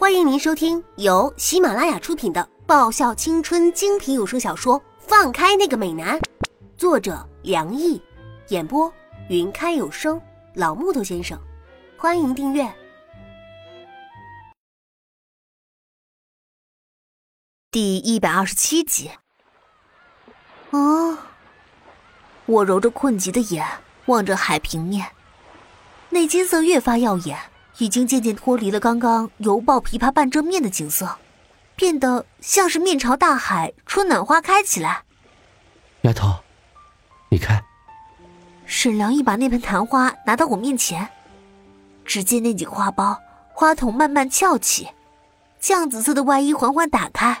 欢迎您收听由喜马拉雅出品的爆笑青春精品有声小说《放开那个美男》，作者梁毅，演播云开有声老木头先生。欢迎订阅第一百二十七集。哦，我揉着困极的眼，望着海平面，那金色越发耀眼。已经渐渐脱离了刚刚犹抱琵琶半遮面的景色，变得像是面朝大海，春暖花开起来。丫头，你看。沈良一把那盆昙花拿到我面前，只见那几个花苞花筒慢慢翘起，酱紫色的外衣缓缓打开，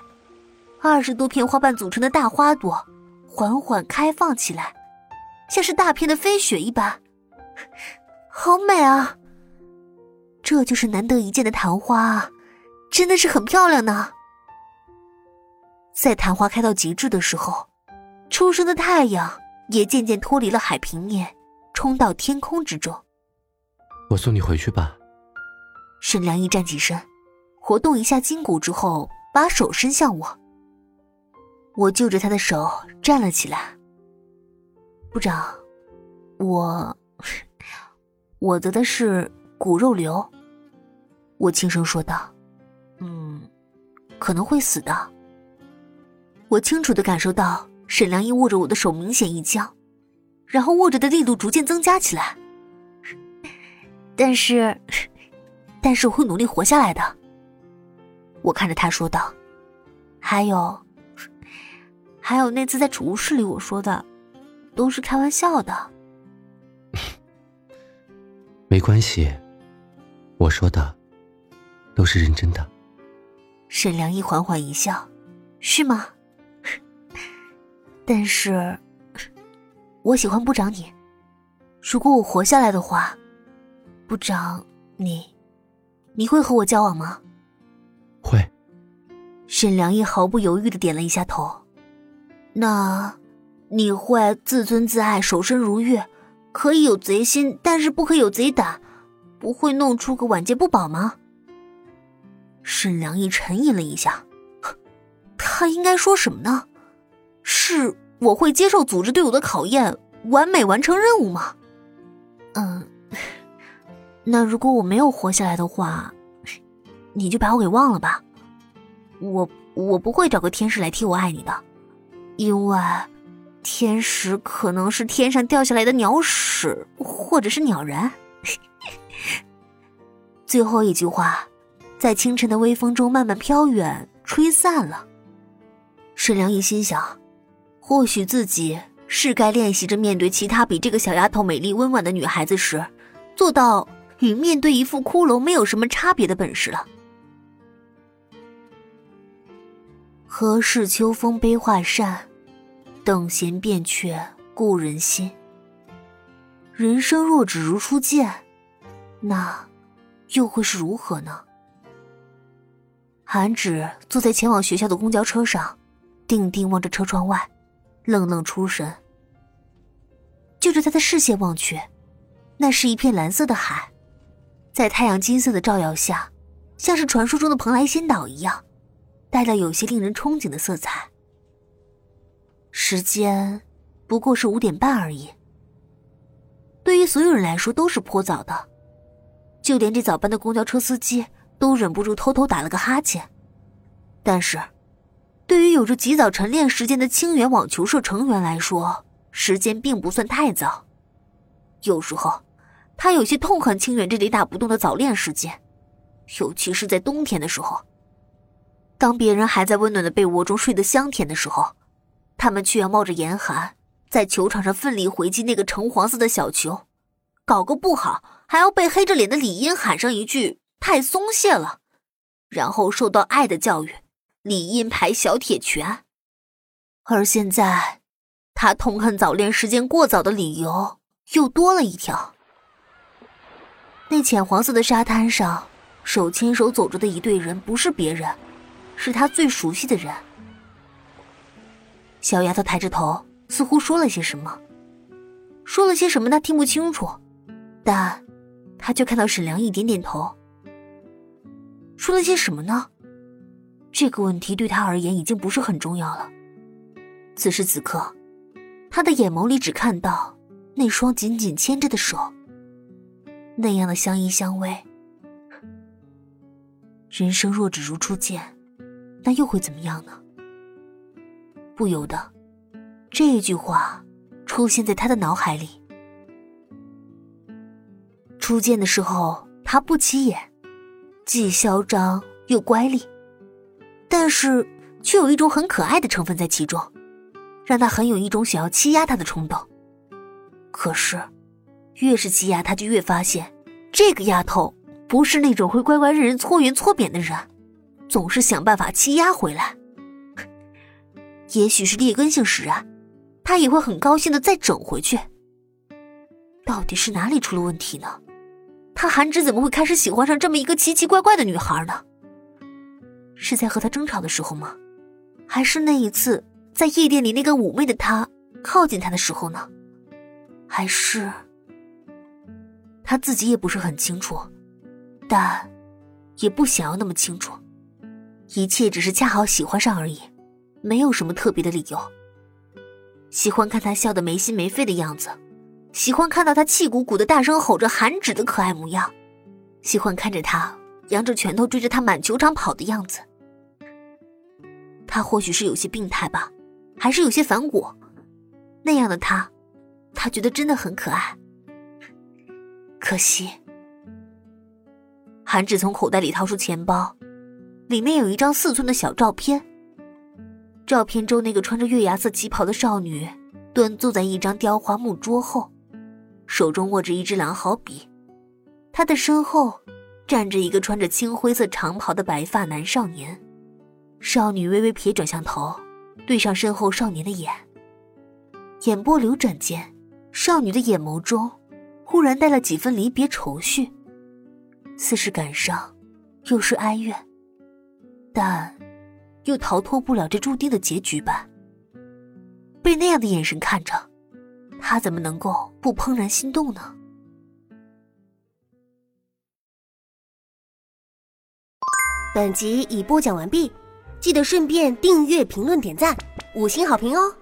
二十多片花瓣组成的大花朵缓缓开放起来，像是大片的飞雪一般，好美啊！这就是难得一见的昙花啊，真的是很漂亮呢。在昙花开到极致的时候，初升的太阳也渐渐脱离了海平面，冲到天空之中。我送你回去吧。沈良一站起身，活动一下筋骨之后，把手伸向我。我就着他的手站了起来。部长，我我得的是骨肉瘤。我轻声说道：“嗯，可能会死的。”我清楚的感受到沈良一握着我的手明显一僵，然后握着的力度逐渐增加起来。但是，但是我会努力活下来的。我看着他说道：“还有，还有那次在储物室里我说的，都是开玩笑的。”没关系，我说的。都是认真的。沈良一缓缓一笑：“是吗？但是，我喜欢部长你。如果我活下来的话，部长你，你会和我交往吗？”会。沈良一毫不犹豫的点了一下头。那，你会自尊自爱、守身如玉，可以有贼心，但是不可以有贼胆，不会弄出个晚节不保吗？沈良义沉吟了一下，他应该说什么呢？是我会接受组织对我的考验，完美完成任务吗？嗯，那如果我没有活下来的话，你就把我给忘了吧。我我不会找个天使来替我爱你的，因为天使可能是天上掉下来的鸟屎，或者是鸟人。最后一句话。在清晨的微风中慢慢飘远，吹散了。沈良一心想，或许自己是该练习着面对其他比这个小丫头美丽温婉的女孩子时，做到与面对一副骷髅没有什么差别的本事了。何事秋风悲画扇，等闲变却故人心。人生若只如初见，那又会是如何呢？韩芷坐在前往学校的公交车上，定定望着车窗外，愣愣出神。就着他的视线望去，那是一片蓝色的海，在太阳金色的照耀下，像是传说中的蓬莱仙岛一样，带了有些令人憧憬的色彩。时间不过是五点半而已，对于所有人来说都是颇早的，就连这早班的公交车司机。都忍不住偷偷打了个哈欠，但是，对于有着极早晨练时间的清源网球社成员来说，时间并不算太早。有时候，他有些痛恨清源这里打不动的早练时间，尤其是在冬天的时候，当别人还在温暖的被窝中睡得香甜的时候，他们却要冒着严寒，在球场上奋力回击那个橙黄色的小球，搞个不好还要被黑着脸的李英喊上一句。太松懈了，然后受到爱的教育，理应排小铁拳。而现在，他痛恨早恋时间过早的理由又多了一条。那浅黄色的沙滩上，手牵手走着的一对人，不是别人，是他最熟悉的人。小丫头抬着头，似乎说了些什么，说了些什么，他听不清楚，但他却看到沈良一点点头。说了些什么呢？这个问题对他而言已经不是很重要了。此时此刻，他的眼眸里只看到那双紧紧牵着的手，那样的相依相偎。人生若只如初见，那又会怎么样呢？不由得，这一句话出现在他的脑海里。初见的时候，他不起眼，既嚣张又乖戾，但是却有一种很可爱的成分在其中，让他很有一种想要欺压他的冲动。可是，越是欺压他，就越发现这个丫头。不是那种会乖乖任人搓圆搓扁的人，总是想办法欺压回来。也许是劣根性使然，他也会很高兴的再整回去。到底是哪里出了问题呢？他韩芝怎么会开始喜欢上这么一个奇奇怪怪的女孩呢？是在和他争吵的时候吗？还是那一次在夜店里那个妩媚的他靠近他的时候呢？还是他自己也不是很清楚。但，也不想要那么清楚，一切只是恰好喜欢上而已，没有什么特别的理由。喜欢看他笑得没心没肺的样子，喜欢看到他气鼓鼓的大声吼着韩芷的可爱模样，喜欢看着他扬着拳头追着他满球场跑的样子。他或许是有些病态吧，还是有些反骨，那样的他，他觉得真的很可爱。可惜。韩芷从口袋里掏出钱包，里面有一张四寸的小照片。照片中那个穿着月牙色旗袍的少女，端坐在一张雕花木桌后，手中握着一支狼毫笔。他的身后站着一个穿着青灰色长袍的白发男少年。少女微微撇转向头，对上身后少年的眼。眼波流转间，少女的眼眸中忽然带了几分离别愁绪。似是感伤，又是哀怨，但又逃脱不了这注定的结局吧。被那样的眼神看着，他怎么能够不怦然心动呢？本集已播讲完毕，记得顺便订阅、评论、点赞、五星好评哦！